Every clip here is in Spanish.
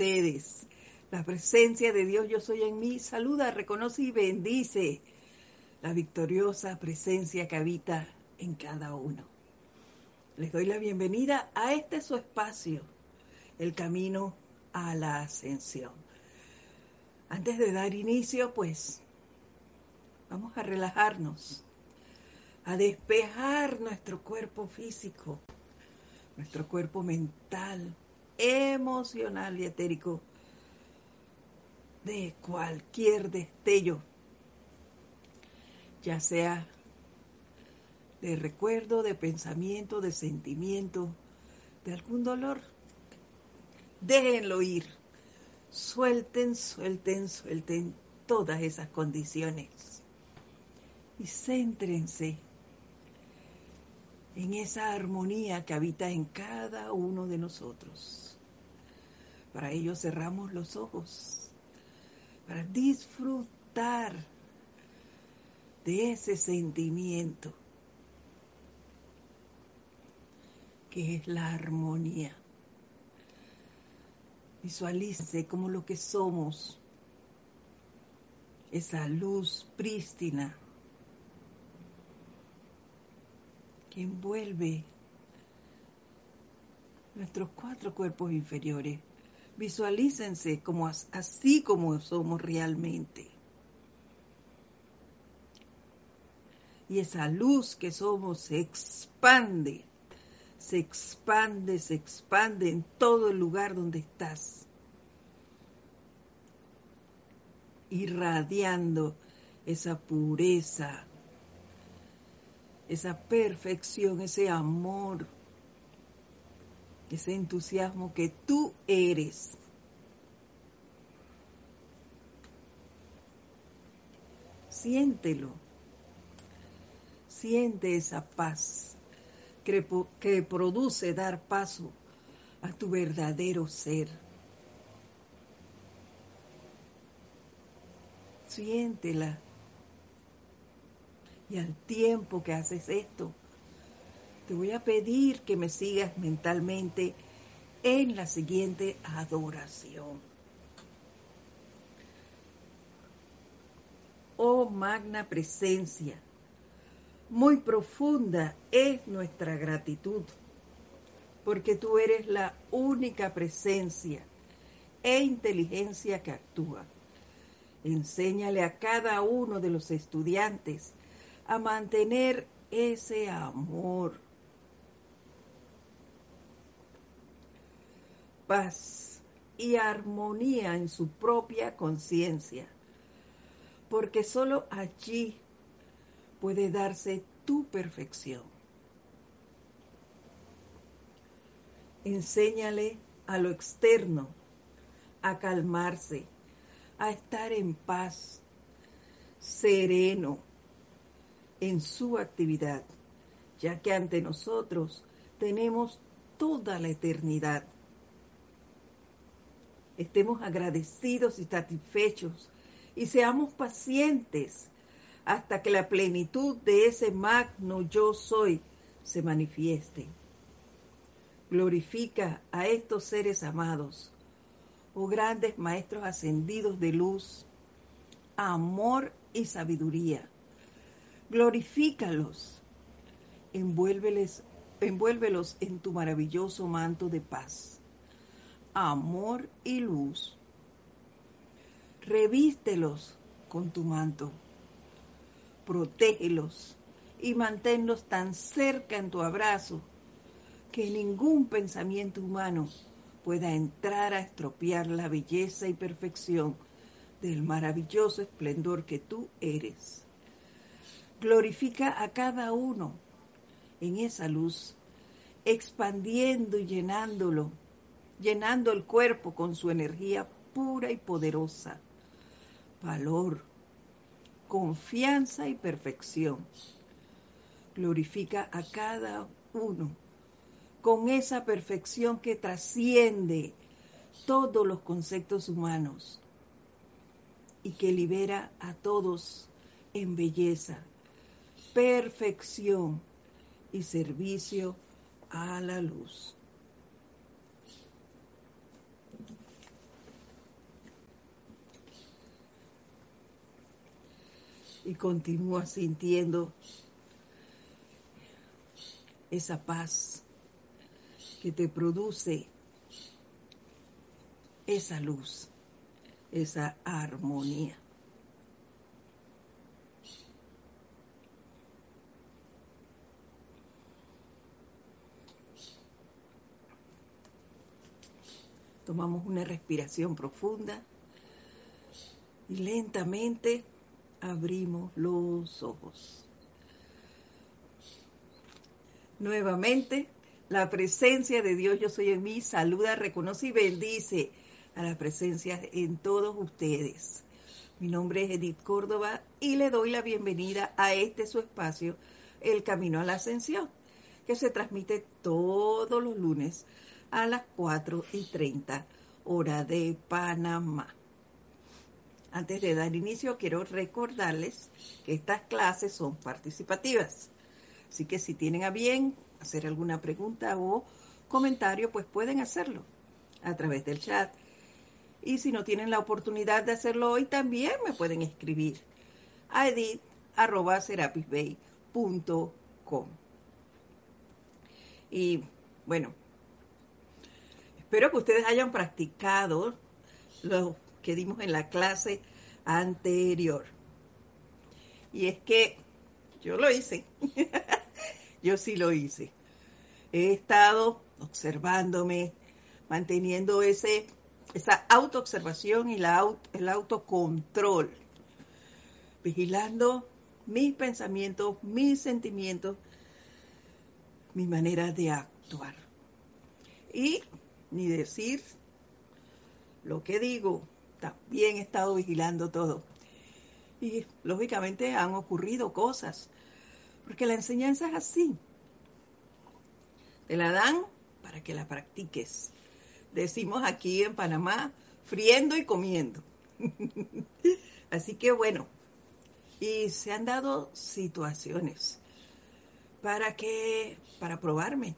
ustedes. La presencia de Dios yo soy en mí saluda, reconoce y bendice la victoriosa presencia que habita en cada uno. Les doy la bienvenida a este su espacio, el camino a la ascensión. Antes de dar inicio, pues, vamos a relajarnos, a despejar nuestro cuerpo físico, nuestro cuerpo mental, emocional y etérico de cualquier destello, ya sea de recuerdo, de pensamiento, de sentimiento, de algún dolor. Déjenlo ir. Suelten, suelten, suelten todas esas condiciones. Y céntrense en esa armonía que habita en cada uno de nosotros. Para ello cerramos los ojos, para disfrutar de ese sentimiento que es la armonía. Visualice como lo que somos, esa luz prístina que envuelve nuestros cuatro cuerpos inferiores. Visualícense como así como somos realmente. Y esa luz que somos se expande, se expande, se expande en todo el lugar donde estás. Irradiando esa pureza, esa perfección, ese amor, ese entusiasmo que tú eres. Siéntelo. Siente esa paz que, produce dar paso a tu verdadero ser. Siéntela y al tiempo que haces esto, te voy a pedir que me sigas mentalmente en la siguiente adoración. Oh magna presencia, muy profunda es nuestra gratitud, porque tú eres la única presencia e inteligencia que actúa. Enséñale a cada uno de los estudiantes a mantener ese amor. Paz y armonía en su propia conciencia, porque sólo allí puede darse tu perfección. Enséñale a lo externo a calmarse, a estar en paz, sereno, en su actividad, ya que ante nosotros tenemos toda la eternidad. Estemos agradecidos y satisfechos y seamos pacientes hasta que la plenitud de ese magno yo soy se manifieste. Glorifica a estos seres amados, oh grandes maestros ascendidos de luz, amor y sabiduría. Glorifícalos, envuélvelos en tu maravilloso manto de paz, amor y luz. Revístelos con tu manto, protégelos y manténlos tan cerca en tu abrazo que ningún pensamiento humano pueda entrar a estropear la belleza y perfección del maravilloso esplendor que tú eres glorifica a cada uno en esa luz, expandiendo y llenándolo, llenando el cuerpo con su energía pura y poderosa, valor, confianza y perfección. Glorifica a cada uno con esa perfección que trasciende todos los conceptos humanos y que libera a todos en belleza, perfección y servicio a la luz. Y continúa sintiendo esa paz que te produce esa luz, esa armonía. Tomamos una respiración profunda y lentamente abrimos los ojos. Nuevamente, la presencia de Dios, yo soy en mí, saluda, reconoce y bendice a la presencia en todos ustedes. Mi nombre es Edith Córdoba y le doy la bienvenida a este su espacio, El Camino a la Ascensión, que se transmite todos los lunes a las 4 y 30 hora de Panamá. Antes de dar inicio, quiero recordarles que estas clases son participativas. Así que si tienen a bien hacer alguna pregunta o comentario, pues pueden hacerlo a través del chat. Y si no tienen la oportunidad de hacerlo hoy, también me pueden escribir a edit.serapisbay.com. Y bueno, espero que ustedes hayan practicado lo que dimos en la clase anterior. Y es que yo lo hice. yo sí lo hice. He estado observándome, manteniendo ese, esa autoobservación y la, el autocontrol, vigilando mis pensamientos, mis sentimientos, mi manera de actuar. Y ni decir lo que digo, también he estado vigilando todo. Y lógicamente han ocurrido cosas, porque la enseñanza es así. Te la dan para que la practiques. Decimos aquí en Panamá, friendo y comiendo. así que bueno, y se han dado situaciones para que, para probarme,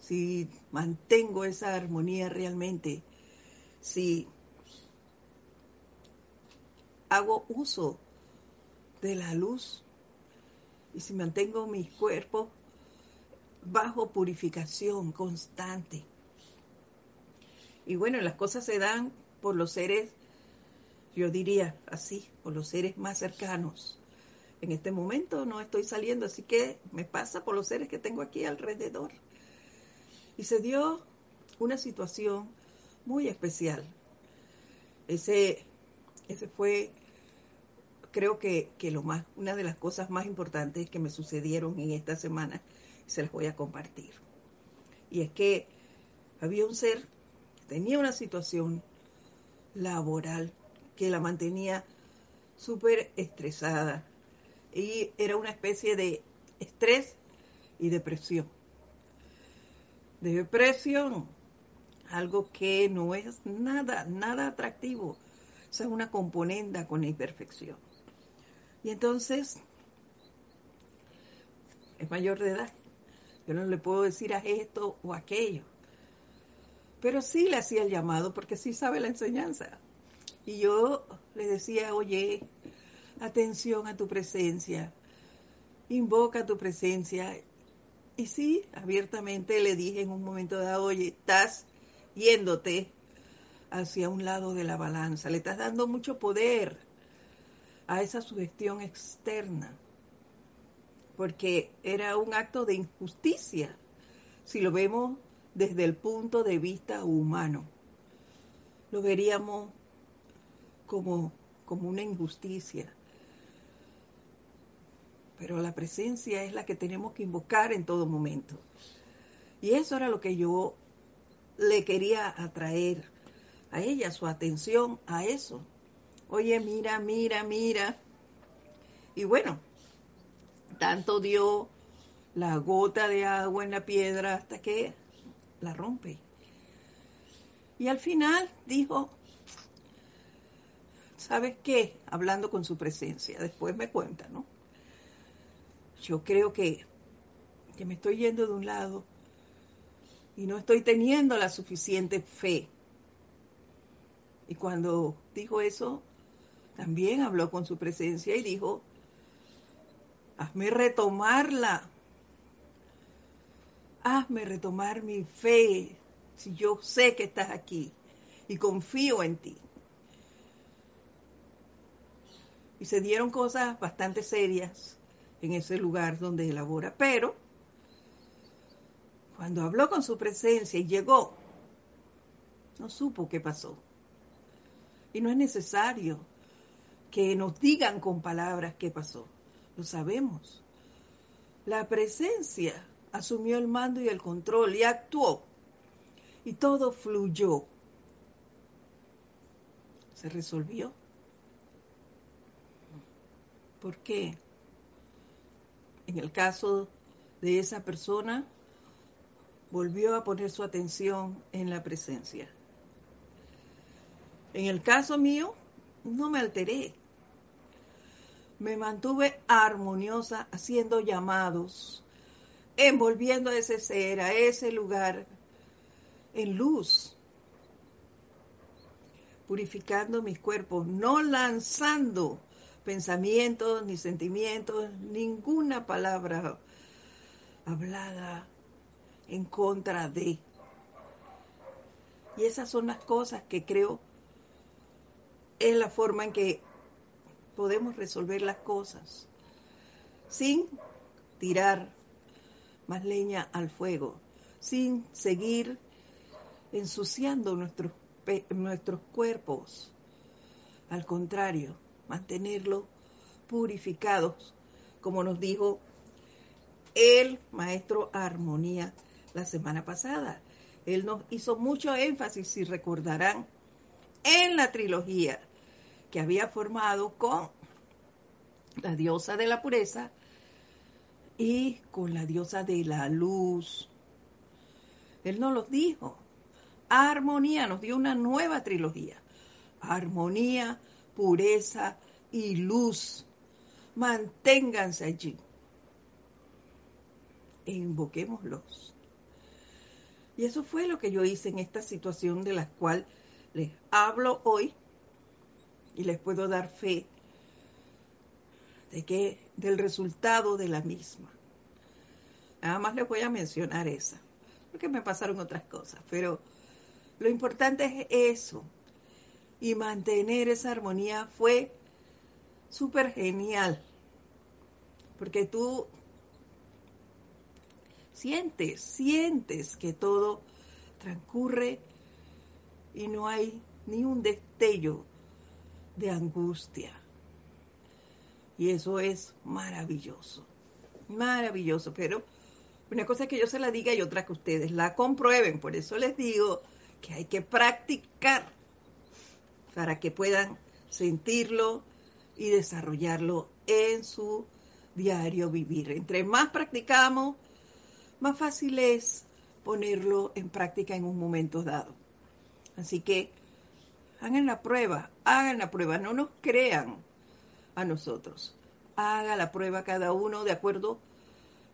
si mantengo esa armonía realmente, si hago uso de la luz y si mantengo mi cuerpo bajo purificación constante. Y bueno, las cosas se dan por los seres, yo diría así, por los seres más cercanos. En este momento no estoy saliendo, así que me pasa por los seres que tengo aquí alrededor. Y se dio una situación muy especial. Ese ese fue, creo que, lo más, una de las cosas más importantes que me sucedieron en esta semana, se las voy a compartir. Y es que había un ser que tenía una situación laboral que la mantenía súper estresada y era una especie de estrés y depresión. Depresión, algo que no es nada, nada atractivo es una componenda con la imperfección. Y entonces, es mayor de edad. Yo no le puedo decir a esto o aquello. Pero sí le hacía el llamado porque sí sabe la enseñanza. Y yo le decía, oye, atención a tu presencia, invoca tu presencia. Y sí, abiertamente le dije en un momento dado, oye, estás yéndote hacia un lado de la balanza, le estás dando mucho poder a esa sugestión externa, porque era un acto de injusticia, si lo vemos desde el punto de vista humano. Lo veríamos como, como una injusticia. Pero la presencia es la que tenemos que invocar en todo momento. Y eso era lo que yo le quería atraer a ella, su atención a eso. Oye, mira, mira, mira. Y bueno, tanto dio la gota de agua en la piedra hasta que la rompe. Y al final dijo, ¿sabes qué? Hablando con su presencia, después me cuenta, ¿no? Yo creo que, que me estoy yendo de un lado y no estoy teniendo la suficiente fe y cuando dijo eso, también habló con su presencia y dijo, hazme retomarla, hazme retomar mi fe, si yo sé que estás aquí y confío en ti. Y se dieron cosas bastante serias en ese lugar donde elabora, pero cuando habló con su presencia y llegó, no supo qué pasó. Y no es necesario que nos digan con palabras qué pasó. Lo sabemos. La presencia asumió el mando y el control y actuó. Y todo fluyó. Se resolvió. ¿Por qué? En el caso de esa persona, volvió a poner su atención en la presencia. En el caso mío, no me alteré. Me mantuve armoniosa haciendo llamados, envolviendo a ese ser, a ese lugar, en luz, purificando mis cuerpos, no lanzando pensamientos ni sentimientos, ninguna palabra hablada en contra de. Y esas son las cosas que creo es la forma en que podemos resolver las cosas sin tirar más leña al fuego, sin seguir ensuciando nuestros, nuestros cuerpos. Al contrario, mantenerlos purificados, como nos dijo el maestro Armonía la semana pasada. Él nos hizo mucho énfasis, si recordarán, en la trilogía que había formado con la diosa de la pureza y con la diosa de la luz. Él nos los dijo. Armonía nos dio una nueva trilogía. Armonía, pureza y luz. Manténganse allí. E invoquémoslos. Y eso fue lo que yo hice en esta situación de la cual les hablo hoy y les puedo dar fe de que del resultado de la misma. Nada más les voy a mencionar esa, porque me pasaron otras cosas, pero lo importante es eso. Y mantener esa armonía fue súper genial, porque tú sientes, sientes que todo transcurre y no hay ni un destello de angustia. Y eso es maravilloso, maravilloso, pero una cosa es que yo se la diga y otra que ustedes la comprueben. Por eso les digo que hay que practicar para que puedan sentirlo y desarrollarlo en su diario vivir. Entre más practicamos, más fácil es ponerlo en práctica en un momento dado. Así que hagan la prueba, hagan la prueba, no nos crean a nosotros. Haga la prueba cada uno de acuerdo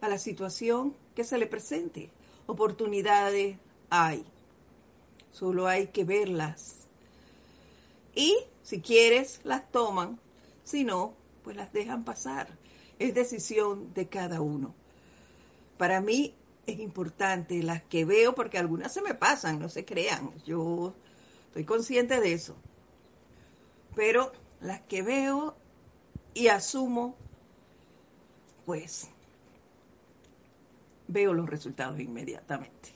a la situación que se le presente. Oportunidades hay, solo hay que verlas. Y si quieres, las toman, si no, pues las dejan pasar. Es decisión de cada uno. Para mí es importante las que veo, porque algunas se me pasan, no se crean. Yo estoy consciente de eso. Pero las que veo y asumo, pues veo los resultados inmediatamente.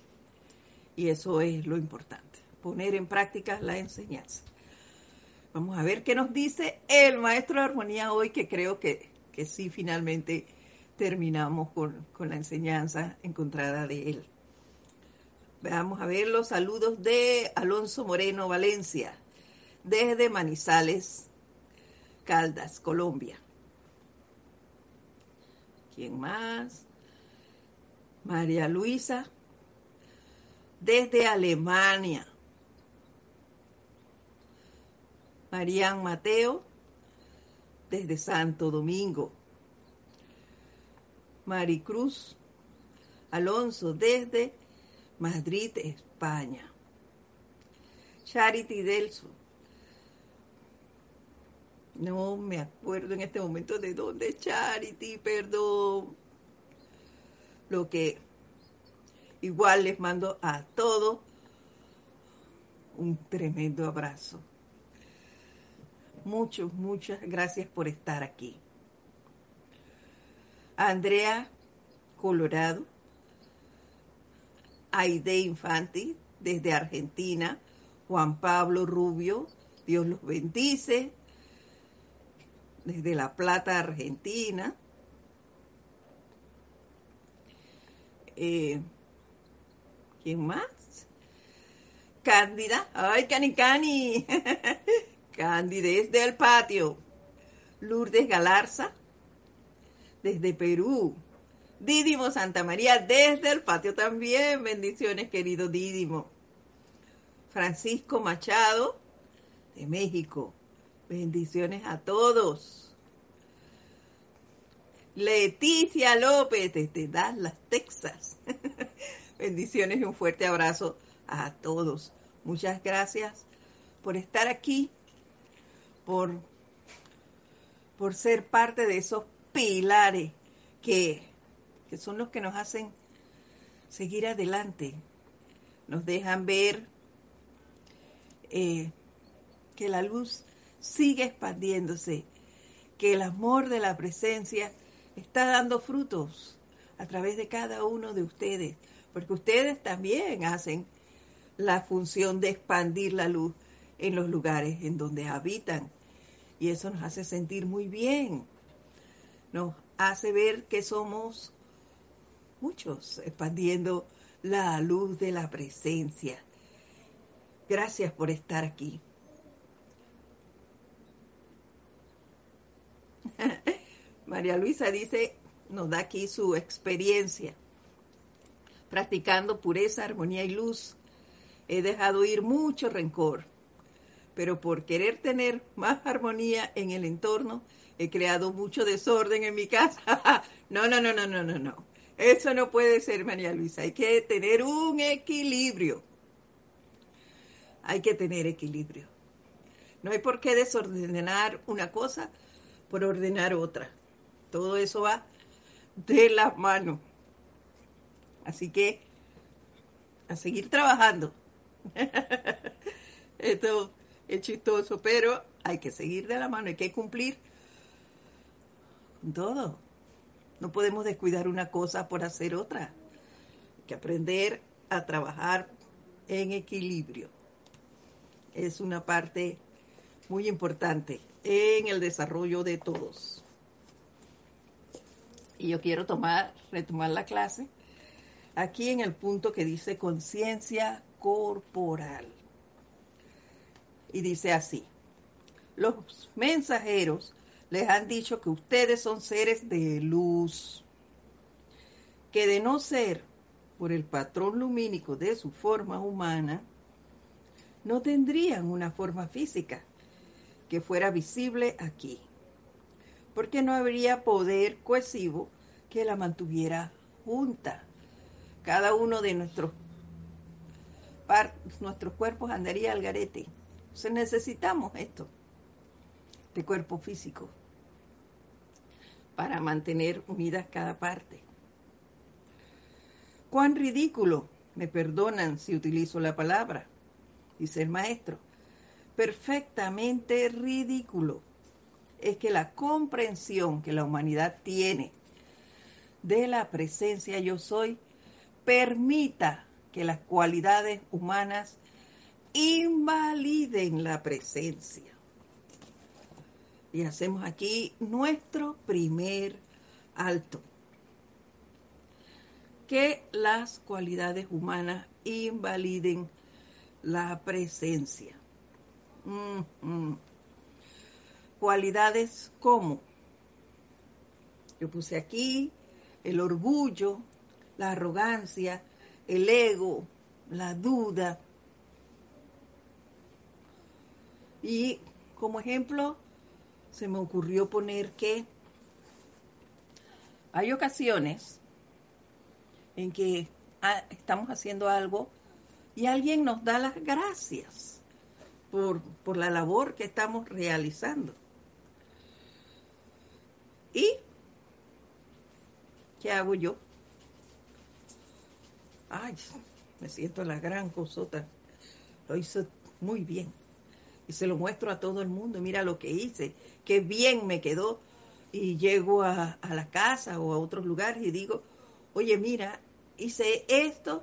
Y eso es lo importante, poner en práctica la enseñanza. Vamos a ver qué nos dice el maestro de armonía hoy, que creo que, que sí finalmente terminamos con, la enseñanza encontrada de él. Vamos a ver los saludos de Alonso Moreno Valencia, desde Manizales, Caldas, Colombia. ¿Quién más? María Luisa, desde Alemania. Marían Mateo, desde Santo Domingo. Maricruz Alonso desde Madrid, España. Charity Delso No me acuerdo en este momento de dónde, Charity, perdón. Lo que igual les mando a todos un tremendo abrazo. Muchas, muchas gracias por estar aquí. Andrea Colorado, Aide Infanti desde Argentina, Juan Pablo Rubio, Dios los bendice, desde La Plata, Argentina. Eh, ¿Quién más? Cándida, ay, Cani Cani, Candy desde el patio. Lourdes Galarza, desde Perú. Dídimo Santa María, desde el patio también. Bendiciones, querido Dídimo. Francisco Machado, de México. Bendiciones a todos. Leticia López, desde Dallas, Texas. Bendiciones y un fuerte abrazo a todos. Muchas gracias por estar aquí, por, por ser parte de esos pilares que, que son los que nos hacen seguir adelante, nos dejan ver eh, que la luz sigue expandiéndose, que el amor de la presencia está dando frutos a través de cada uno de ustedes, porque ustedes también hacen la función de expandir la luz en los lugares en donde habitan. Y eso nos hace sentir muy bien. Nos hace ver que somos muchos expandiendo la luz de la presencia. Gracias por estar aquí. María Luisa dice, nos da aquí su experiencia, practicando pureza, armonía y luz he dejado ir mucho rencor, pero por querer tener más armonía en el entorno, he creado mucho desorden en mi casa. no, no, no, no, no, no, no. Eso no puede ser, María Luisa. Hay que tener un equilibrio. Hay que tener equilibrio. No hay por qué desordenar una cosa por ordenar otra. Todo eso va de la mano. Así que a seguir trabajando. Esto es chistoso, pero hay que seguir de la mano, hay que cumplir todo. No podemos descuidar una cosa por hacer otra. Hay que aprender a trabajar en equilibrio. Es una parte muy importante en el desarrollo de todos. Y yo quiero tomar, retomar la clase aquí en el punto que dice conciencia corporal. Y dice así, los mensajeros les han dicho que ustedes son seres de luz, que de no ser por el patrón lumínico de su forma humana, no tendrían una forma física que fuera visible aquí, porque no habría poder cohesivo que la mantuviera junta. Cada uno de nuestros nuestros cuerpos andaría al garete. Entonces necesitamos esto, de cuerpo físico, para mantener unidas cada parte. Cuán ridículo, me perdonan si utilizo la palabra, dice el maestro, perfectamente ridículo es que la comprensión que la humanidad tiene de la presencia yo soy permita que las cualidades humanas invaliden la presencia. Y hacemos aquí nuestro primer alto. Que las cualidades humanas invaliden la presencia. Cualidades como, yo puse aquí el orgullo, la arrogancia, el ego, la duda. Y como ejemplo, se me ocurrió poner que hay ocasiones en que ah, estamos haciendo algo y alguien nos da las gracias por, por la labor que estamos realizando. ¿Y qué hago yo? Ay, me siento la gran cosota. Lo hice muy bien. Y se lo muestro a todo el mundo. Mira lo que hice. Qué bien me quedó. Y llego a, a la casa o a otros lugares y digo, oye, mira, hice esto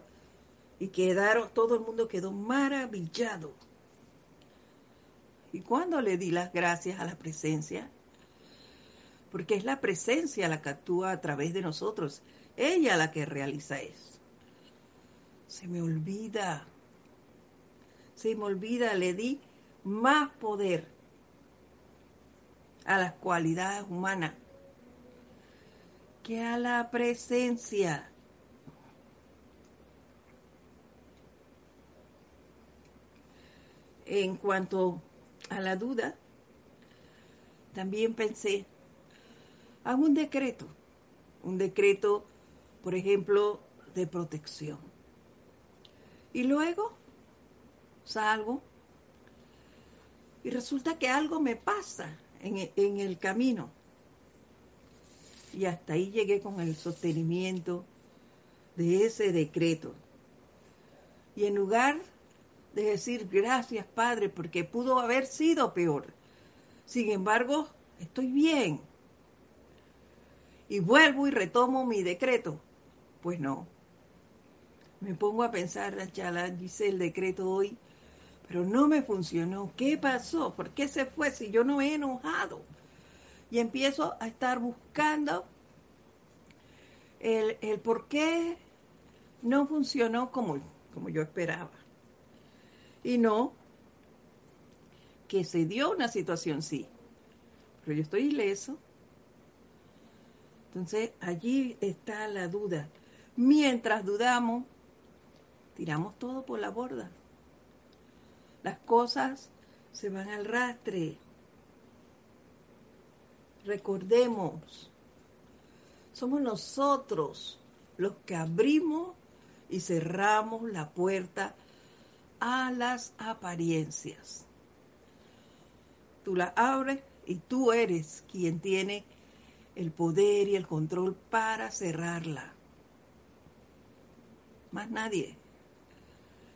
y quedaron, todo el mundo quedó maravillado. ¿Y cuando le di las gracias a la presencia? Porque es la presencia la que actúa a través de nosotros, ella la que realiza eso. Se me olvida, se me olvida, le di más poder a las cualidades humanas que a la presencia. En cuanto a la duda, también pensé, hago un decreto, un decreto, por ejemplo, de protección. Y luego salgo y resulta que algo me pasa en, el camino. Y hasta ahí llegué con el sostenimiento de ese decreto. Y en lugar de decir gracias Padre, porque pudo haber sido peor. Sin embargo, estoy bien. Y vuelvo y retomo mi decreto. Pues no. Me pongo a pensar, ya la hice el decreto hoy, pero no me funcionó. ¿Qué pasó? ¿Por qué se fue si yo no he enojado? Y empiezo a estar buscando el, el por qué no funcionó como, como yo esperaba y no que se dio una situación, sí, pero yo estoy ileso. Entonces allí está la duda. Mientras dudamos, tiramos todo por la borda. Las cosas se van al rastre. Recordemos, somos nosotros los que abrimos y cerramos la puerta a las apariencias. Tú la abres y tú eres quien tiene el poder y el control para cerrarla. Más nadie.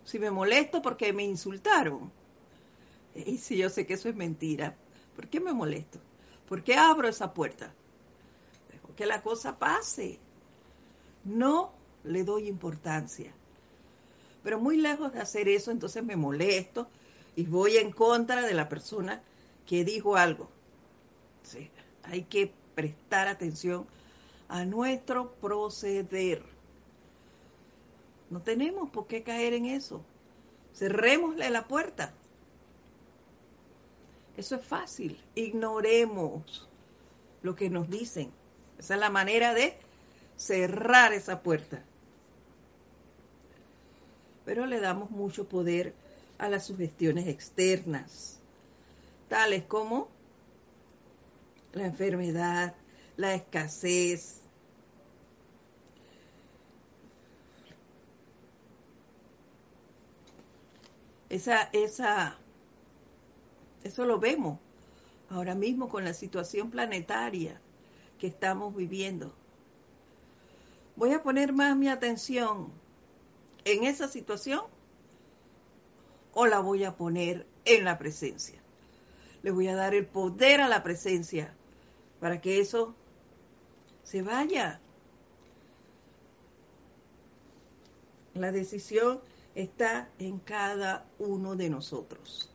Si me molesto porque me insultaron, y si yo sé que eso es mentira, ¿por qué me molesto? ¿Por qué abro esa puerta? Dejo que la cosa pase. No le doy importancia. Pero muy lejos de hacer eso, entonces me molesto y voy en contra de la persona que dijo algo. Hay que prestar atención a nuestro proceder. No tenemos por qué caer en eso. Cerrémosle la puerta. Eso es fácil. Ignoremos lo que nos dicen. Esa es la manera de cerrar esa puerta pero le damos mucho poder a las sugestiones externas, tales como la enfermedad, la escasez, esa, esa, eso lo vemos ahora mismo con la situación planetaria que estamos viviendo. Voy a poner más mi atención en esa situación o la voy a poner en la presencia. Le voy a dar el poder a la presencia para que eso se vaya. La decisión está en cada uno de nosotros.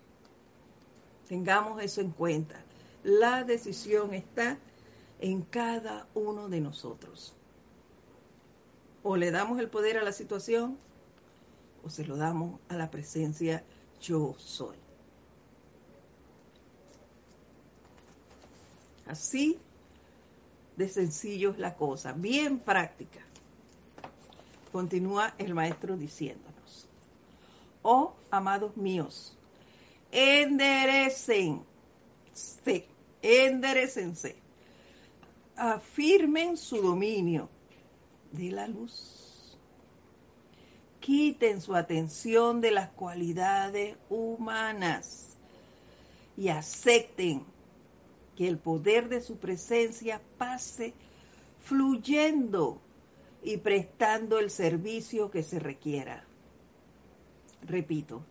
Tengamos eso en cuenta. La decisión está en cada uno de nosotros. O le damos el poder a la situación o se lo damos a la presencia yo soy. Así de sencillo es la cosa, bien práctica. Continúa el maestro diciéndonos, oh amados míos, enderecen, enderecense, afirmen su dominio de la luz quiten su atención de las cualidades humanas y acepten que el poder de su presencia pase fluyendo y prestando el servicio que se requiera. Repito,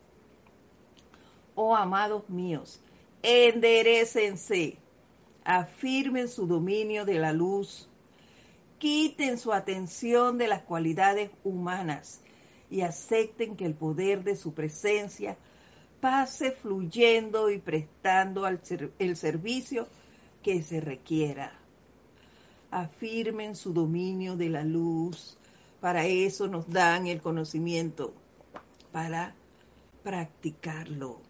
oh amados míos, enderecense, afirmen su dominio de la luz, quiten su atención de las cualidades humanas y acepten que el poder de su presencia pase fluyendo y prestando el servicio que se requiera. Afirmen su dominio de la luz. Para eso nos dan el conocimiento, para practicarlo.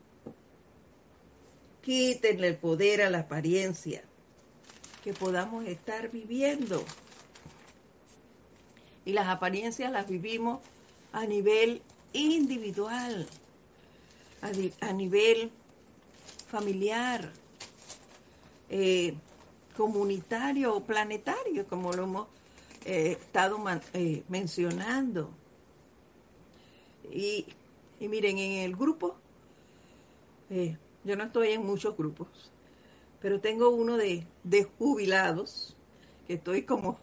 Quítenle el poder a la apariencia que podamos estar viviendo. Y las apariencias las vivimos a nivel individual, a, nivel familiar, eh, comunitario o planetario, como lo hemos eh, estado eh, mencionando. Y, miren, en el grupo, yo no estoy en muchos grupos, pero tengo uno de, de jubilados, que estoy como,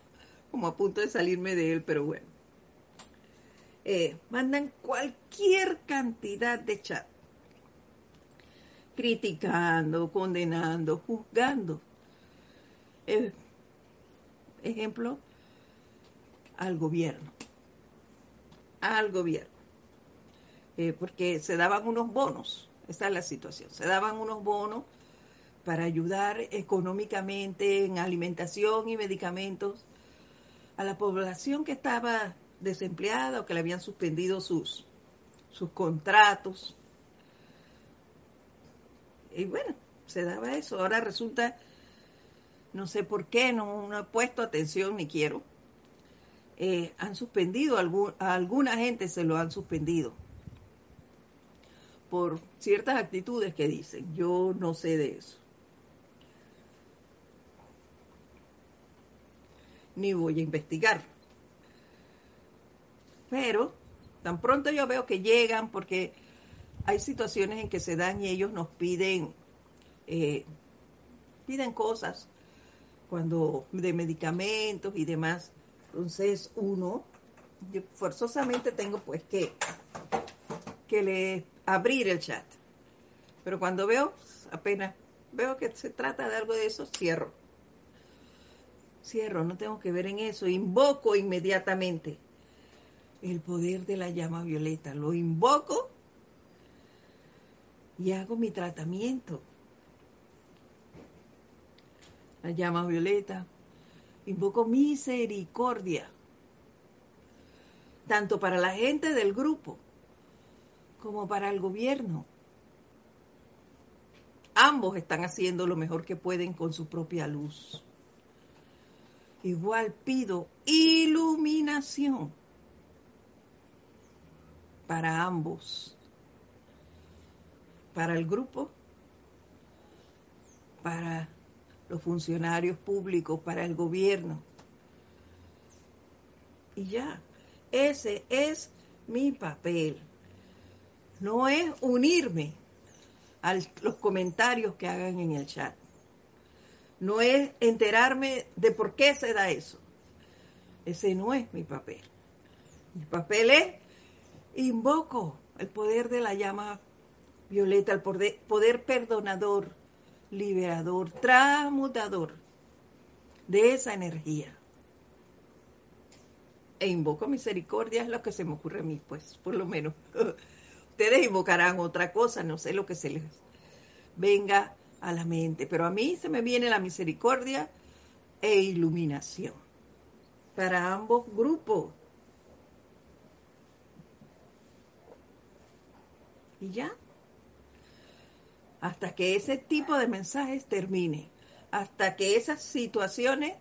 como a punto de salirme de él, pero bueno. mandan cualquier cantidad de chat criticando, condenando, juzgando. ejemplo, al gobierno. Al gobierno. Eh, porque se daban unos bonos, esta es la situación, se daban unos bonos para ayudar económicamente en alimentación y medicamentos a la población que estaba desempleada o que le habían suspendido sus, sus contratos y bueno, se daba eso. Ahora resulta, no sé por qué, no, no he puesto atención ni quiero. Eh, han suspendido, a alguna gente se lo han suspendido por ciertas actitudes que dicen. Yo no sé de eso. Ni voy a investigar. Pero tan pronto yo veo que llegan porque hay situaciones en que se dan y ellos nos piden, eh, piden cosas cuando de medicamentos y demás. Entonces uno, yo forzosamente tengo pues que, que le abrir el chat. Pero cuando veo, apenas veo que se trata de algo de eso, cierro. Cierro, no tengo que ver en eso. Invoco inmediatamente el poder de la llama violeta. Lo invoco y hago mi tratamiento. La llama violeta. Invoco misericordia, tanto para la gente del grupo como para el gobierno. Ambos están haciendo lo mejor que pueden con su propia luz. Igual pido iluminación para ambos para el grupo, para los funcionarios públicos, para el gobierno. Y ya, ese es mi papel. No es unirme a los comentarios que hagan en el chat. No es enterarme de por qué se da eso. Ese no es mi papel. Mi papel es invoco el poder de la llama Violeta, el poder, perdonador, liberador, transmutador de esa energía. E invoco misericordia, es lo que se me ocurre a mí, pues, por lo menos. Ustedes invocarán otra cosa, no sé lo que se les venga a la mente, pero a mí se me viene la misericordia e iluminación para ambos grupos. Y ya, hasta que ese tipo de mensajes termine, hasta que esas situaciones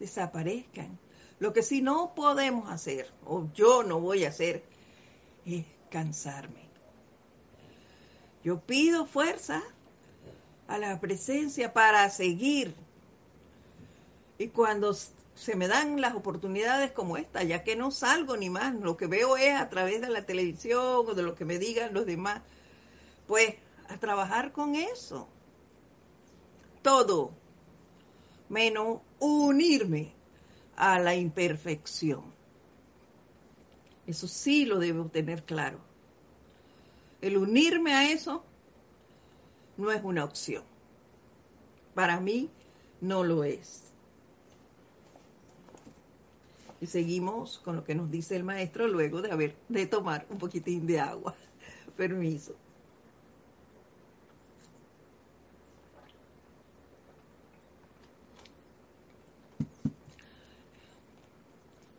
desaparezcan. Lo que sí no podemos hacer, o yo no voy a hacer, es cansarme. Yo pido fuerza a la presencia para seguir. Y cuando se me dan las oportunidades como esta, ya que no salgo ni más, lo que veo es a través de la televisión o de lo que me digan los demás, pues a trabajar con eso. todo, menos unirme a la imperfección. Eso sí lo debo tener claro. El unirme a eso no es una opción. Para mí no lo es. Y seguimos con lo que nos dice el maestro luego de haber de tomar un poquitín de agua. Permiso.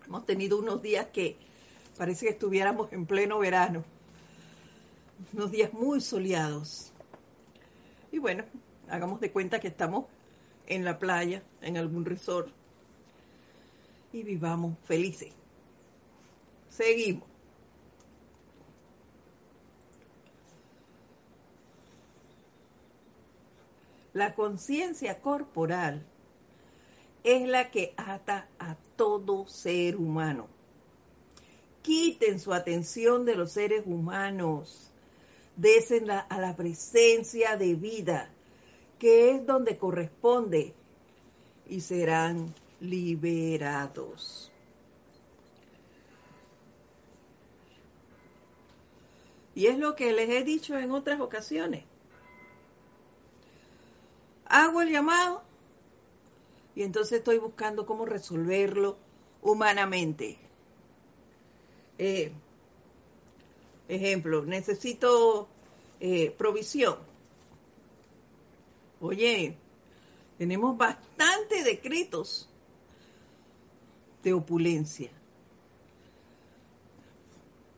Hemos tenido unos días que parece que estuviéramos en pleno verano. Unos días muy soleados. Y bueno, hagamos de cuenta que estamos en la playa, en algún resort. Y vivamos felices. Seguimos. La conciencia corporal es la que ata a todo ser humano. Quiten su atención de los seres humanos. Desen a la presencia de vida, que es donde corresponde, y serán liberados. Y es lo que les he dicho en otras ocasiones hago el llamado y entonces estoy buscando cómo resolverlo humanamente. Eh, ejemplo, necesito eh, provisión. Oye, tenemos bastantes decretos de opulencia.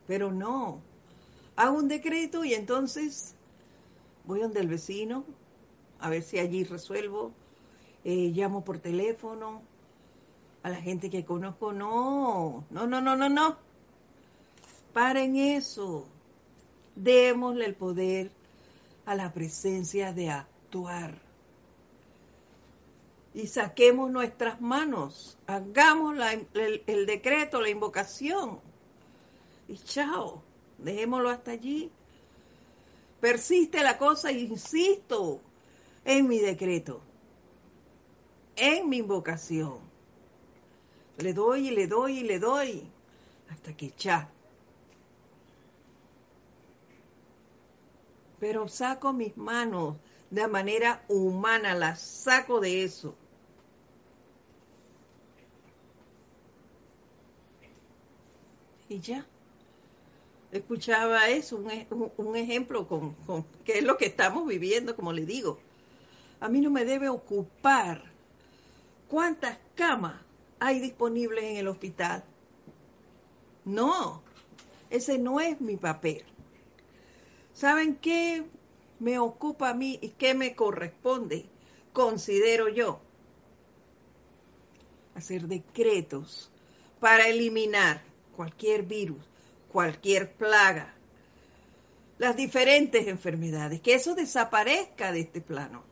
Pero no, hago un decreto y entonces voy donde el vecino, a ver si allí resuelvo, eh, llamo por teléfono a la gente que conozco, no, no, no, no, no, no. Paren eso. Démosle el poder a la presencia de actuar. Y saquemos nuestras manos, hagamos el, el decreto, la invocación. Y chao, dejémoslo hasta allí. Persiste la cosa, insisto, en mi decreto, en mi invocación. Le doy y le doy y le doy hasta que ya. Pero saco mis manos de manera humana, las saco de eso. Y ya. Escuchaba eso, un, un ejemplo con, con qué es lo que estamos viviendo, como le digo a mí no me debe ocupar cuántas camas hay disponibles en el hospital. No, ese no es mi papel. ¿Saben qué me ocupa a mí y qué me corresponde? Considero yo hacer decretos para eliminar cualquier virus, cualquier plaga, las diferentes enfermedades, que eso desaparezca de este plano.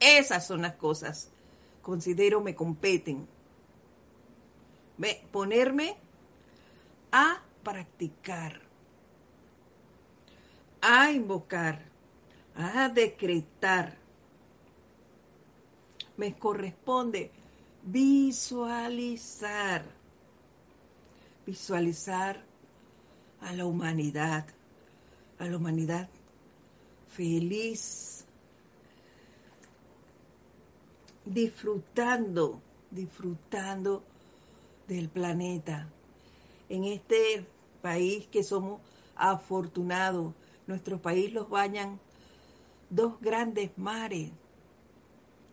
Esas son las cosas, considero me competen. Ponerme a practicar, a invocar, a decretar. Me corresponde visualizar, visualizar a la humanidad, a la humanidad feliz, disfrutando, disfrutando del planeta. En este país que somos afortunados, nuestro país los bañan dos grandes mares.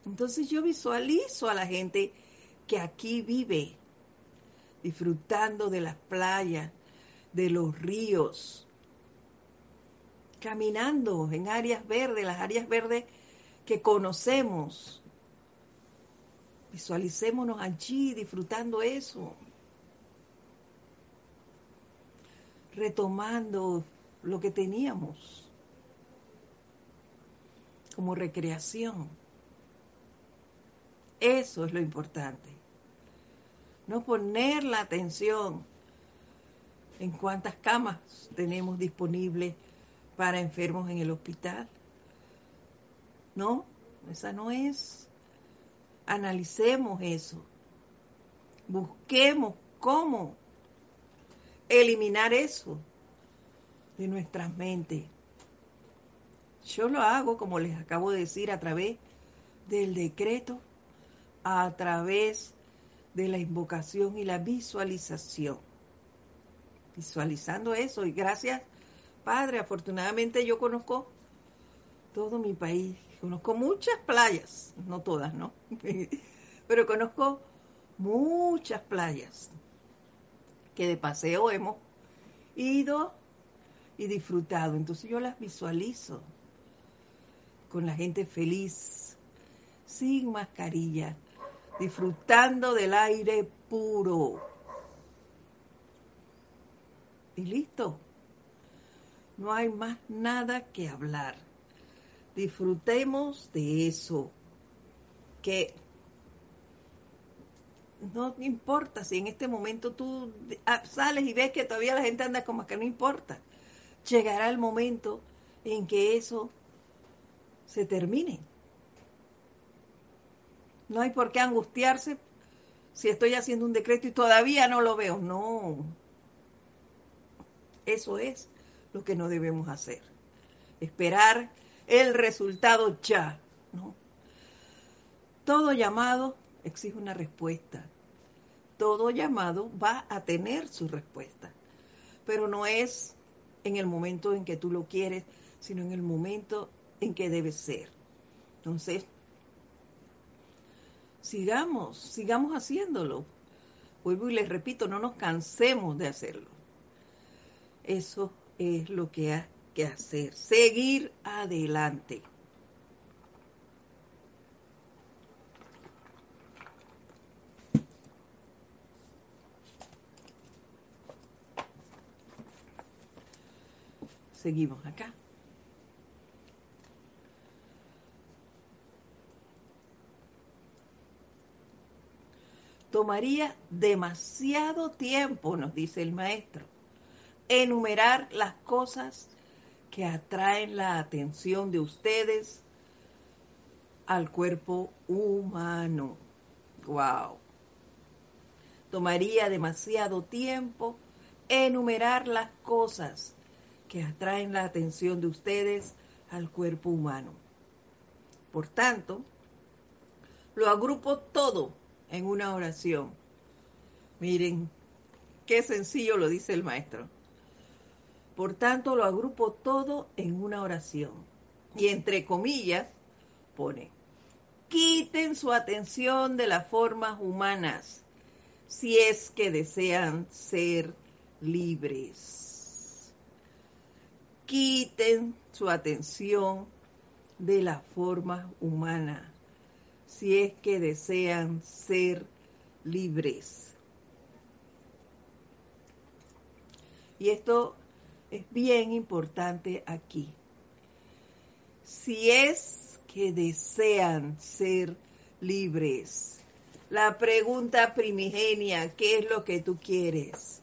Entonces yo visualizo a la gente que aquí vive, disfrutando de las playas, de los ríos, caminando en áreas verdes, las áreas verdes que conocemos, Visualicémonos allí disfrutando eso. Retomando lo que teníamos como recreación. Eso es lo importante. No poner la atención en cuántas camas tenemos disponibles para enfermos en el hospital. No, esa no es. Analicemos eso. Busquemos cómo eliminar eso de nuestras mentes. Yo lo hago, como les acabo de decir, a través del decreto, a través de la invocación y la visualización. Visualizando eso. Y gracias, Padre, afortunadamente yo conozco todo mi país. Conozco muchas playas, no todas, ¿no? Pero conozco muchas playas que de paseo hemos ido y disfrutado. Entonces yo las visualizo con la gente feliz, sin mascarilla, disfrutando del aire puro. Y listo. No hay más nada que hablar. Disfrutemos de eso. Que no importa si en este momento tú sales y ves que todavía la gente anda como que no importa. Llegará el momento en que eso se termine. No hay por qué angustiarse si estoy haciendo un decreto y todavía no lo veo. No. Eso es lo que no debemos hacer. Esperar el resultado ya. Todo llamado exige una respuesta. Todo llamado va a tener su respuesta. Pero no es en el momento en que tú lo quieres, sino en el momento en que debe ser. Entonces, sigamos, sigamos haciéndolo. Vuelvo y les repito, no nos cansemos de hacerlo. Eso es lo que hay que hacer, seguir adelante. Seguimos acá. Tomaría demasiado tiempo, nos dice el maestro, enumerar las cosas que atraen la atención de ustedes al cuerpo humano. Wow. Tomaría demasiado tiempo enumerar las cosas que atraen la atención de ustedes al cuerpo humano. Por tanto, lo agrupo todo en una oración. Miren, qué sencillo lo dice el maestro. Por tanto, lo agrupo todo en una oración. Y entre comillas, pone, quiten su atención de las formas humanas si es que desean ser libres quiten su atención de la forma humana si es que desean ser libres. Y esto es bien importante aquí. Si es que desean ser libres, la pregunta primigenia, ¿qué es lo que tú quieres?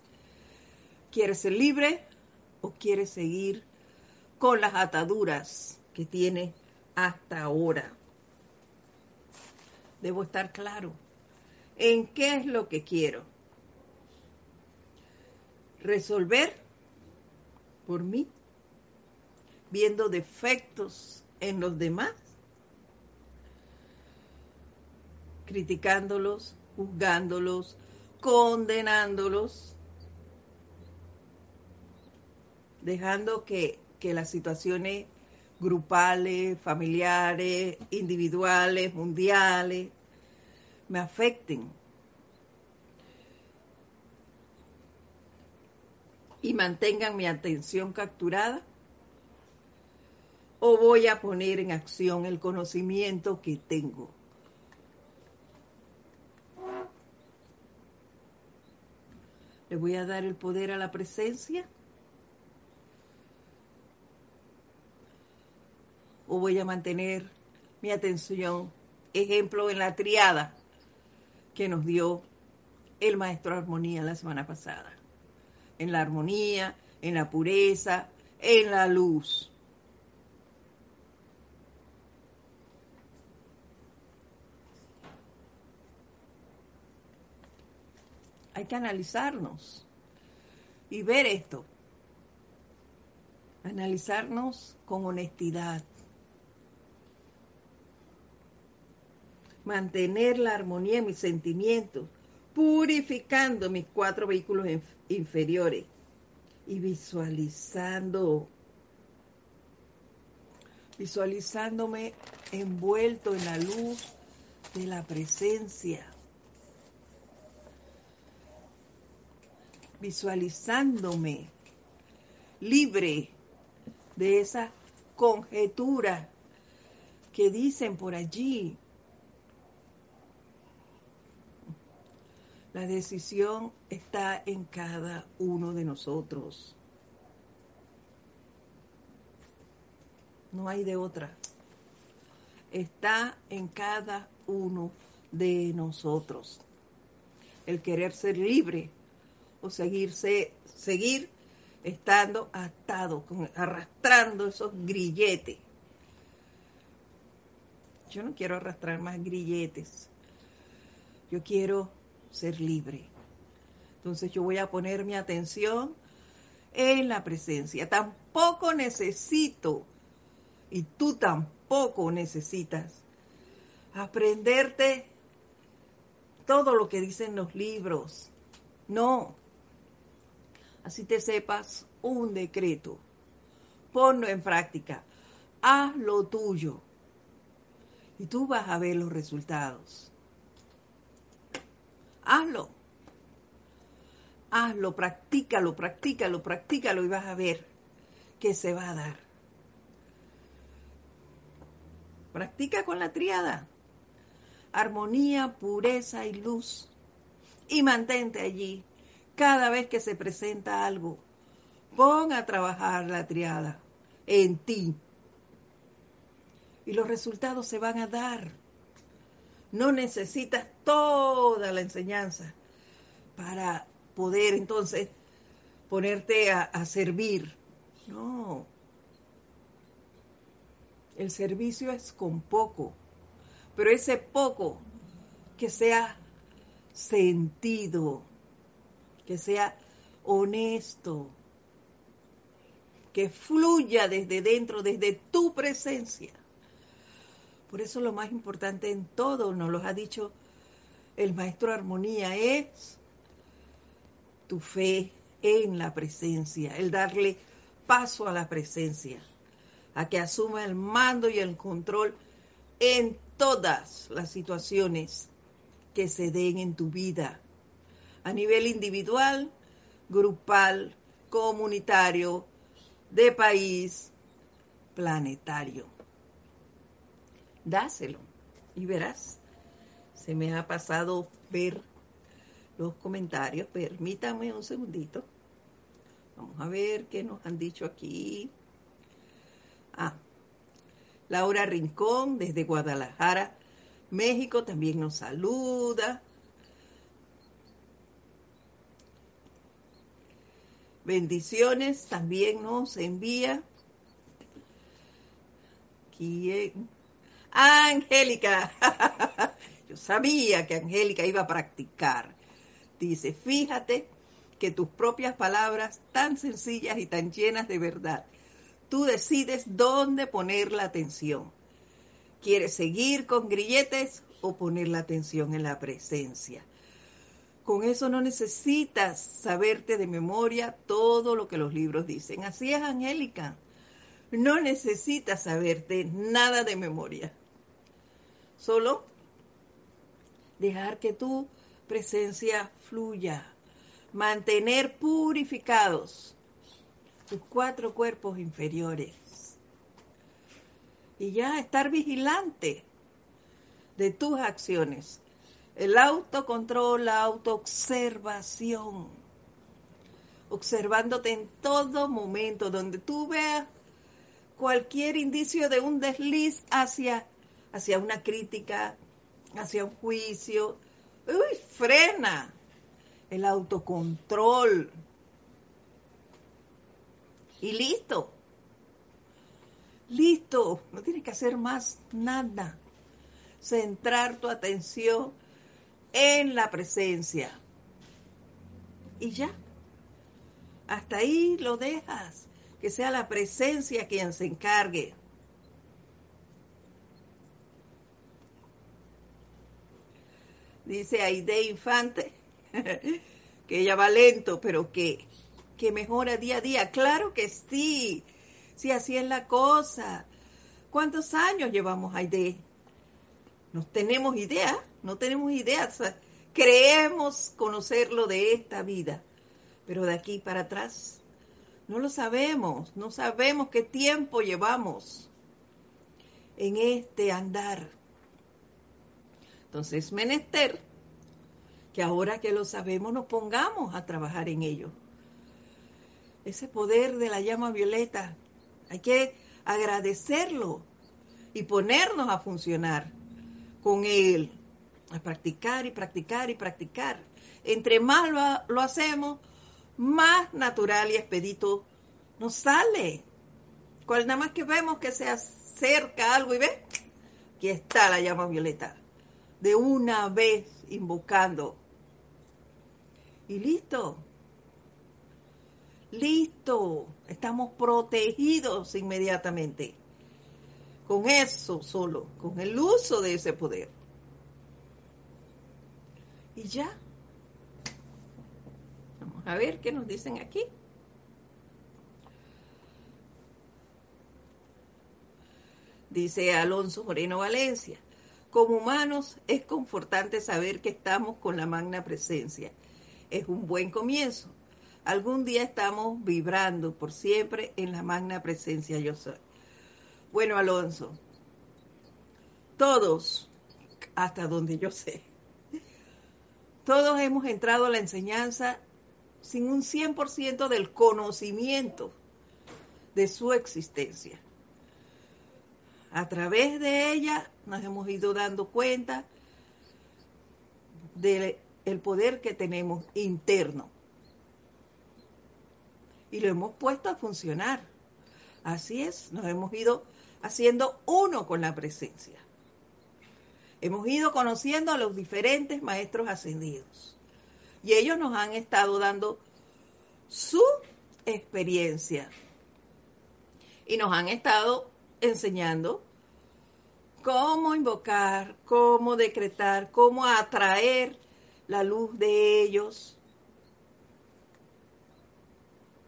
¿Quieres ser libre o quieres seguir con las ataduras que tiene hasta ahora. Debo estar claro en qué es lo que quiero. Resolver por mí, viendo defectos en los demás, criticándolos, juzgándolos, condenándolos, dejando que que las situaciones grupales, familiares, individuales, mundiales, me afecten. Y mantengan mi atención capturada. O voy a poner en acción el conocimiento que tengo. Le voy a dar el poder a la presencia. o voy a mantener mi atención, ejemplo, en la triada que nos dio el maestro Armonía la semana pasada. En la armonía, en la pureza, en la luz. Hay que analizarnos y ver esto. Analizarnos con honestidad. Mantener la armonía en mis sentimientos, purificando mis cuatro vehículos inferiores y visualizando, visualizándome envuelto en la luz de la presencia, visualizándome libre de esa conjetura que dicen por allí. La decisión está en cada uno de nosotros. No hay de otra. Está en cada uno de nosotros. El querer ser libre o seguirse, seguir estando atado, arrastrando esos grilletes. Yo no quiero arrastrar más grilletes. Yo quiero ser libre. Entonces yo voy a poner mi atención en la presencia. Tampoco necesito, y tú tampoco necesitas, aprenderte todo lo que dicen los libros. No, así te sepas un decreto. Ponlo en práctica. Haz lo tuyo. Y tú vas a ver los resultados. Hazlo. Hazlo, practícalo, practícalo, practícalo y vas a ver que se va a dar. Practica con la triada. Armonía, pureza y luz. Y mantente allí cada vez que se presenta algo, pon a trabajar la triada en ti. Y los resultados se van a dar. No necesitas toda la enseñanza para poder entonces ponerte a, servir. No. El servicio es con poco, pero ese poco que sea sentido, que sea honesto, que fluya desde dentro, desde tu presencia. Por eso lo más importante en todo, nos lo ha dicho el maestro Armonía, es tu fe en la presencia, el darle paso a la presencia, a que asuma el mando y el control en todas las situaciones que se den en tu vida a nivel individual, grupal, comunitario, de país, planetario. Dáselo y verás. Se me ha pasado ver los comentarios. Permítame un segundito. Vamos a ver qué nos han dicho aquí. Ah, Laura Rincón desde Guadalajara, México, también nos saluda. Bendiciones también nos envía. ¿Quién? Angélica. Yo sabía que Angélica iba a practicar. Dice, fíjate que tus propias palabras tan sencillas y tan llenas de verdad, tú decides dónde poner la atención. ¿Quieres seguir con grilletes o poner la atención en la presencia? Con eso no necesitas saberte de memoria todo lo que los libros dicen. Así es, Angélica. No necesitas saberte nada de memoria. Solo dejar que tu presencia fluya. Mantener purificados tus cuatro cuerpos inferiores. Y ya estar vigilante de tus acciones el autocontrol, la autoobservación. Observándote en todo momento, donde tú veas cualquier indicio de un desliz hacia, hacia una crítica, hacia un juicio. Uy, frena. El autocontrol. Y listo. Listo. No tienes que hacer más nada. Centrar tu atención en la presencia. Y ya. Hasta ahí lo dejas. Que sea la presencia quien se encargue. Dice Aide Infante que ella va lento, pero que, que mejora día a día. Claro que sí. Si así es la cosa. ¿Cuántos años llevamos Aide? No tenemos idea, no tenemos idea. creemos conocerlo de esta vida, pero de aquí para atrás no lo sabemos, no sabemos qué tiempo llevamos en este andar. Entonces, menester que ahora que lo sabemos nos pongamos a trabajar en ello. Ese poder de la llama violeta, hay que agradecerlo y ponernos a funcionar con él, a practicar y practicar y practicar. Entre más lo, lo hacemos, más natural y expedito nos sale. Cual nada más que vemos que se acerca algo y ve, aquí está la llama violeta. De una vez invocando. Y listo. Listo. Estamos protegidos inmediatamente. Con eso solo, con el uso de ese poder. Y ya. Vamos a ver qué nos dicen aquí. Dice Alonso Moreno Valencia, como humanos es confortante saber que estamos con la magna presencia. Es un buen comienzo. Algún día estamos vibrando por siempre en la magna presencia yo soy. Bueno, Alonso, todos, hasta donde yo sé, todos hemos entrado a la enseñanza sin un 100% del conocimiento de su existencia a través de ella nos hemos ido dando cuenta del poder que tenemos interno. Y lo hemos puesto a funcionar. Así es, nos hemos ido haciendo uno con la presencia. Hemos ido conociendo a los diferentes maestros ascendidos. Y ellos nos han estado dando su experiencia. Y nos han estado enseñando cómo invocar, cómo decretar, cómo atraer la luz de ellos.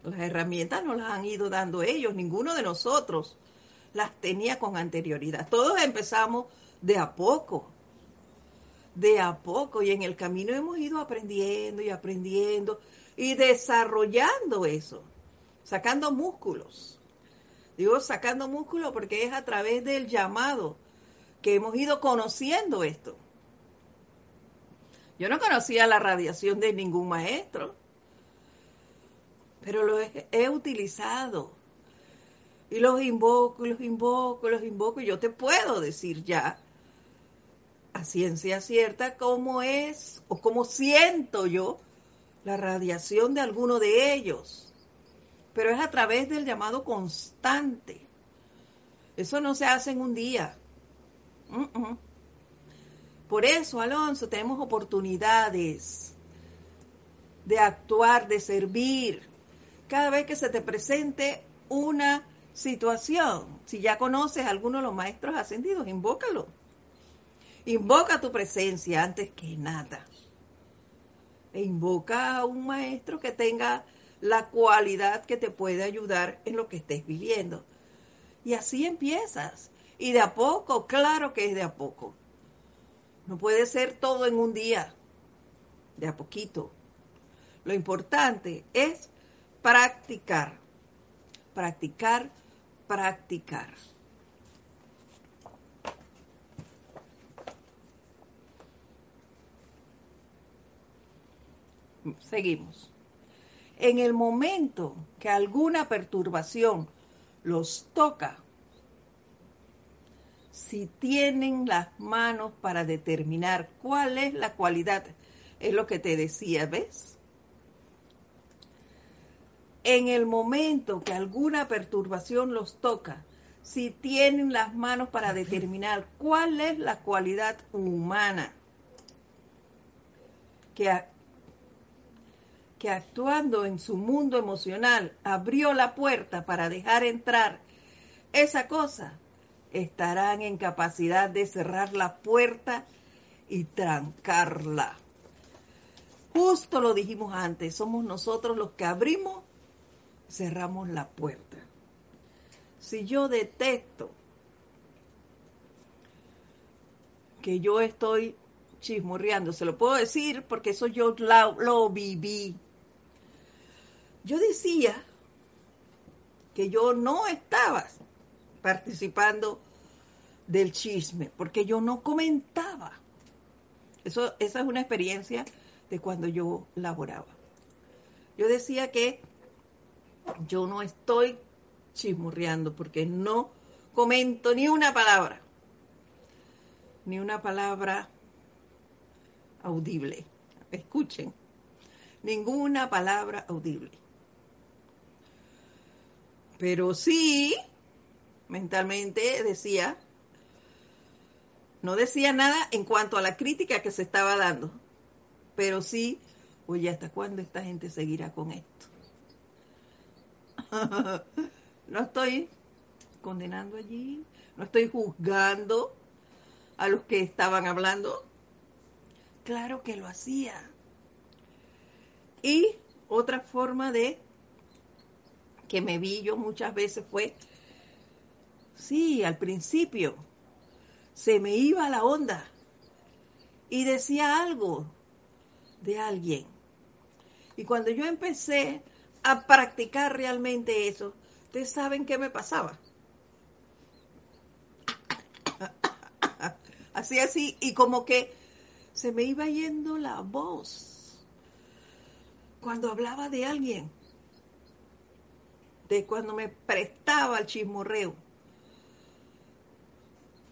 Las herramientas nos las han ido dando ellos, ninguno de nosotros las tenía con anterioridad. Todos empezamos de a poco, de a poco, y en el camino hemos ido aprendiendo y aprendiendo y desarrollando eso, sacando músculos. Digo sacando músculo porque es a través del llamado que hemos ido conociendo esto. Yo no conocía la radiación de ningún maestro, pero lo he, utilizado. Y los invoco, los invoco, los invoco, y yo te puedo decir ya, a ciencia cierta, cómo es o cómo siento yo la radiación de alguno de ellos pero es a través del llamado constante. Eso no se hace en un día. Por eso, Alonso, tenemos oportunidades de actuar, de servir. Cada vez que se te presente una situación, si ya conoces a alguno de los maestros ascendidos, invócalo. Invoca tu presencia antes que nada. E invoca a un maestro que tenga la cualidad que te puede ayudar en lo que estés viviendo. Y así empiezas. Y de a poco, claro que es de a poco. No puede ser todo en un día, de a poquito. Lo importante es practicar, practicar, practicar. Seguimos en el momento que alguna perturbación los toca, si tienen las manos para determinar cuál es la cualidad, es lo que te decía, ¿ves? En el momento que alguna perturbación los toca, si tienen las manos para determinar cuál es la cualidad humana que que actuando en su mundo emocional abrió la puerta para dejar entrar esa cosa, estarán en capacidad de cerrar la puerta y trancarla. Justo lo dijimos antes, somos nosotros los que abrimos, cerramos la puerta. Si yo detecto que yo estoy chismorreando, se lo puedo decir porque eso yo lo, lo viví. Yo decía que yo no estaba participando del chisme, porque yo no comentaba. Eso, esa es una experiencia de cuando yo laboraba. Yo decía que yo no estoy chismurreando porque no comento ni una palabra, ni una palabra audible. Escuchen, ninguna palabra audible. Pero sí, mentalmente decía, no decía nada en cuanto a la crítica que se estaba dando, pero sí, oye, ¿hasta cuándo esta gente seguirá con esto? no estoy condenando allí, no estoy juzgando a los que estaban hablando. Claro que lo hacía. Y otra forma de que me vi yo muchas veces fue, sí, al principio se me iba la onda y decía algo de alguien. Y cuando yo empecé a practicar realmente eso, ustedes saben qué me pasaba. Así, así, y como que se me iba yendo la voz cuando hablaba de alguien, de cuando me prestaba el chismorreo.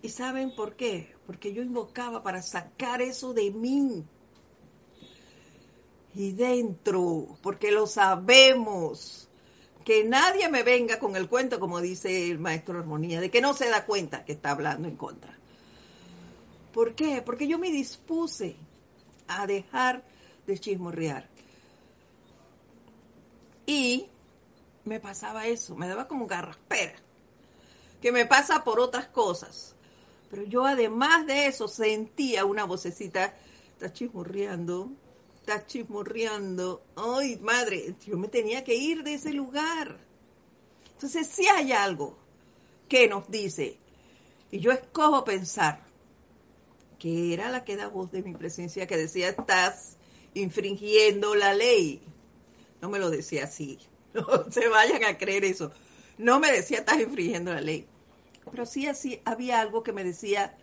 ¿Y saben por qué? Porque yo invocaba para sacar eso de mí y dentro, porque lo sabemos. Que nadie me venga con el cuento, como dice el maestro Armonía, de que no se da cuenta que está hablando en contra. ¿Por qué? Porque yo me dispuse a dejar de chismorrear. Y me pasaba eso, me daba como garraspera, que me pasa por otras cosas. Pero yo además de eso sentía una vocecita, está chismorreando, está chismorreando. Ay, madre, yo me tenía que ir de ese lugar. Entonces, si hay algo que nos dice, y yo escojo pensar, que era la que da voz de mi presencia, que decía, estás infringiendo la ley. No me lo decía así, no se vayan a creer eso. No me decía, estás infringiendo la ley. Pero sí así había algo que me decía,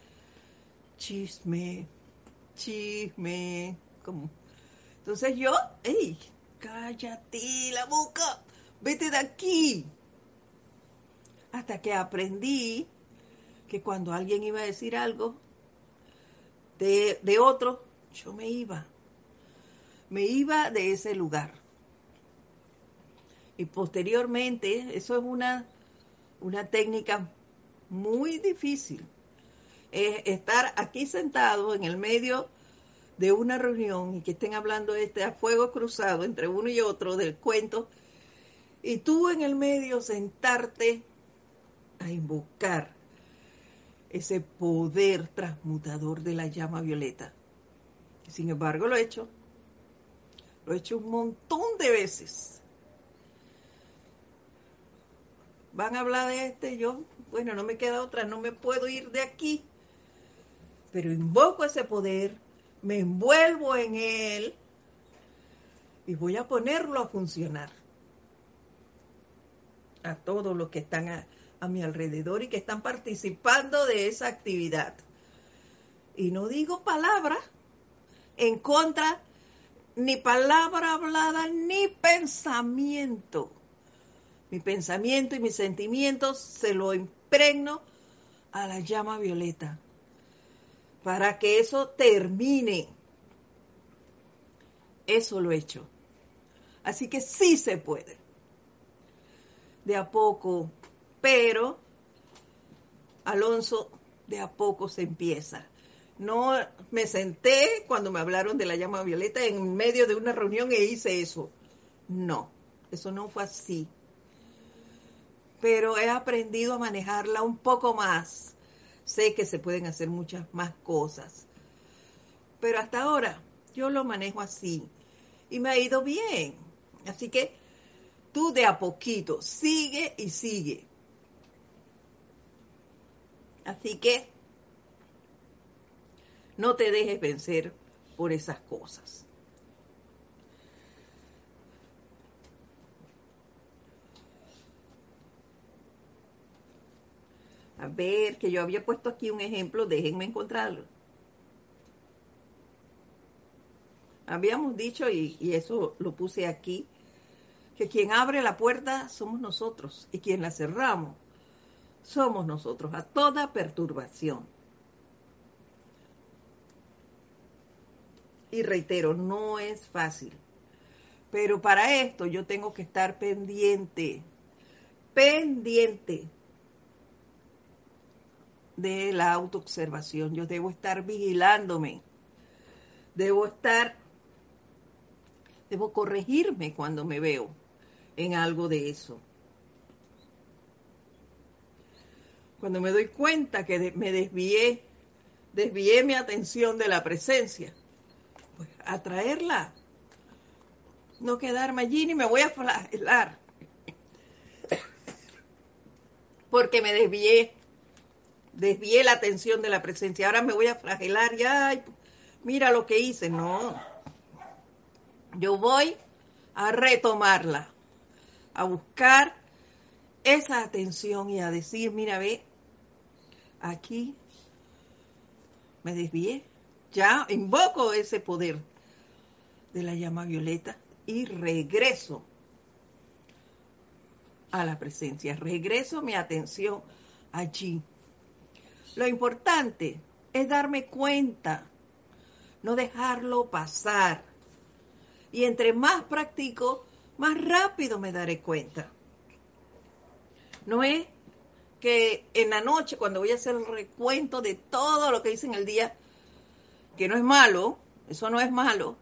chisme, chisme, como entonces yo, ¡ey! Cállate la boca, vete de aquí. Hasta que aprendí que cuando alguien iba a decir algo de, de otro, yo me iba. Me iba de ese lugar. Y posteriormente, eso es una, una técnica muy difícil. Es estar aquí sentado en el medio de una reunión y que estén hablando este a fuego cruzado entre uno y otro del cuento, y tú en el medio sentarte a invocar ese poder transmutador de la llama violeta. Sin embargo, lo he hecho. Lo he hecho un montón de veces. Van a hablar de este, yo, bueno, no me queda otra, no me puedo ir de aquí. Pero invoco ese poder me envuelvo en él y voy a ponerlo a funcionar. A todos los que están a, mi alrededor y que están participando de esa actividad. Y no digo palabra en contra, ni palabra hablada, ni pensamiento. Mi pensamiento y mis sentimientos se lo impregno a la llama violeta para que eso termine. Eso lo he hecho. Así que sí se puede. De a poco, pero Alonso, de a poco se empieza. No me senté cuando me hablaron de la llama violeta en medio de una reunión e hice eso. No, eso no fue así. Pero he aprendido a manejarla un poco más. Sé que se pueden hacer muchas más cosas. Pero hasta ahora yo lo manejo así. Y me ha ido bien. Así que tú de a poquito, sigue y sigue. Así que no te dejes vencer por esas cosas. A ver, que yo había puesto aquí un ejemplo, déjenme encontrarlo. Habíamos dicho, y, eso lo puse aquí, que quien abre la puerta somos nosotros y quien la cerramos somos nosotros a toda perturbación. Y reitero, no es fácil. Pero para esto yo tengo que estar pendiente, pendiente de la autoobservación. Yo debo estar vigilándome. Debo estar, debo corregirme cuando me veo en algo de eso. Cuando me doy cuenta que me desvié, desvié mi atención de la presencia, pues atraerla. No quedarme allí ni me voy a flagelar. Porque me desvié, desvié la atención de la presencia. Ahora me voy a flagelar y ay, mira lo que hice. No. Yo voy a retomarla, a buscar esa atención y a decir, mira, ve, aquí me desvié. Ya invoco ese poder de la llama violeta y regreso a la presencia, regreso mi atención allí. Lo importante es darme cuenta, no dejarlo pasar. Y entre más practico, más rápido me daré cuenta. No es que en la noche, cuando voy a hacer el recuento de todo lo que hice en el día, que no es malo, eso no es malo,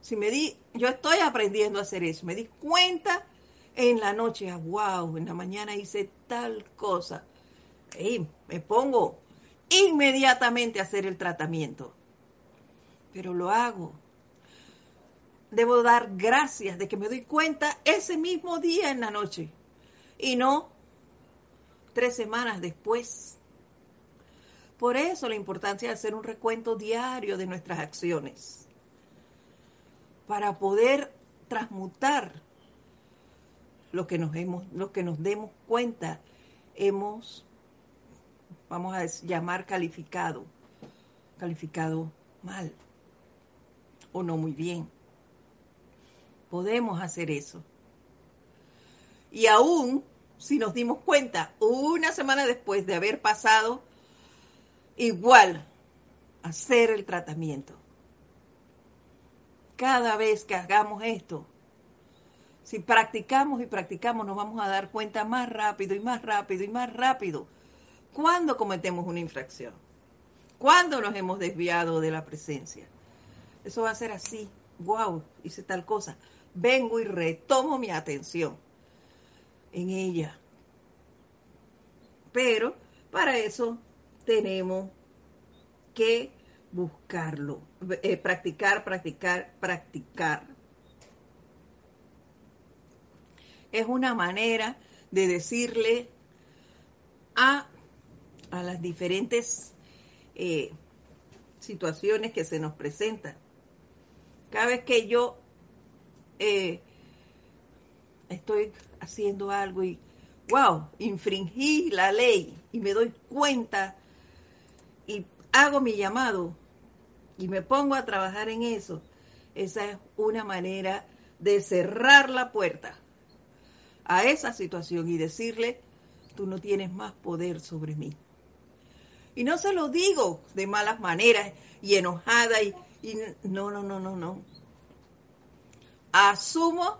si me di, yo estoy aprendiendo a hacer eso, me di cuenta en la noche, wow, en la mañana hice tal cosa, me pongo inmediatamente a hacer el tratamiento, pero lo hago. Debo dar gracias de que me doy cuenta ese mismo día en la noche y no tres semanas después. Por eso la importancia de hacer un recuento diario de nuestras acciones, para poder transmutar lo que nos hemos, lo que nos demos cuenta hemos, vamos a llamar calificado, calificado mal o no muy bien. Podemos hacer eso. Y aún si nos dimos cuenta una semana después de haber pasado, igual hacer el tratamiento. Cada vez que hagamos esto, si practicamos y practicamos, nos vamos a dar cuenta más rápido y más rápido y más rápido cuando cometemos una infracción, cuando nos hemos desviado de la presencia. Eso va a ser así, wow, hice tal cosa. Vengo y retomo mi atención en ella. Pero para eso tenemos que buscarlo, eh, practicar, practicar, practicar. Es una manera de decirle a, a las diferentes eh, situaciones que se nos presentan. Cada vez que yo eh, estoy haciendo algo y, wow, infringí la ley y me doy cuenta y hago mi llamado y me pongo a trabajar en eso, esa es una manera de cerrar la puerta a esa situación y decirle, tú no tienes más poder sobre mí. Y no se lo digo de malas maneras y enojada y, no, no, no, no, no. Asumo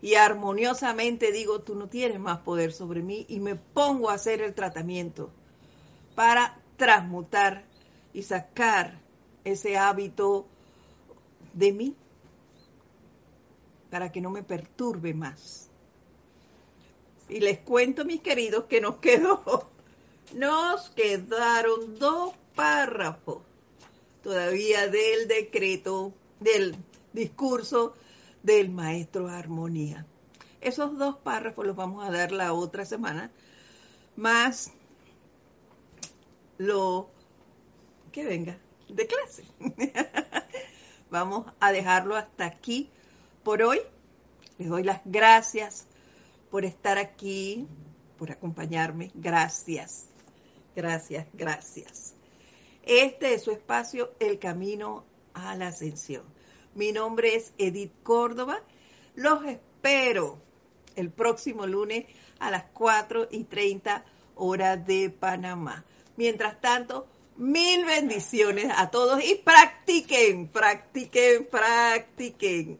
y armoniosamente digo, tú no tienes más poder sobre mí y me pongo a hacer el tratamiento para transmutar y sacar ese hábito de mí para que no me perturbe más. Y les cuento, mis queridos, que nos quedó, nos quedaron dos párrafos todavía del decreto, del discurso del maestro Armonía. Esos dos párrafos los vamos a dar la otra semana, más lo que venga de clase. vamos a dejarlo hasta aquí por hoy. Les doy las gracias por estar aquí, por acompañarme. Gracias, gracias, gracias. Este es su espacio, El Camino a la Ascensión. Mi nombre es Edith Córdoba. Los espero el próximo lunes a las 4 y 30 horas de Panamá. Mientras tanto, mil bendiciones a todos y practiquen, practiquen, practiquen.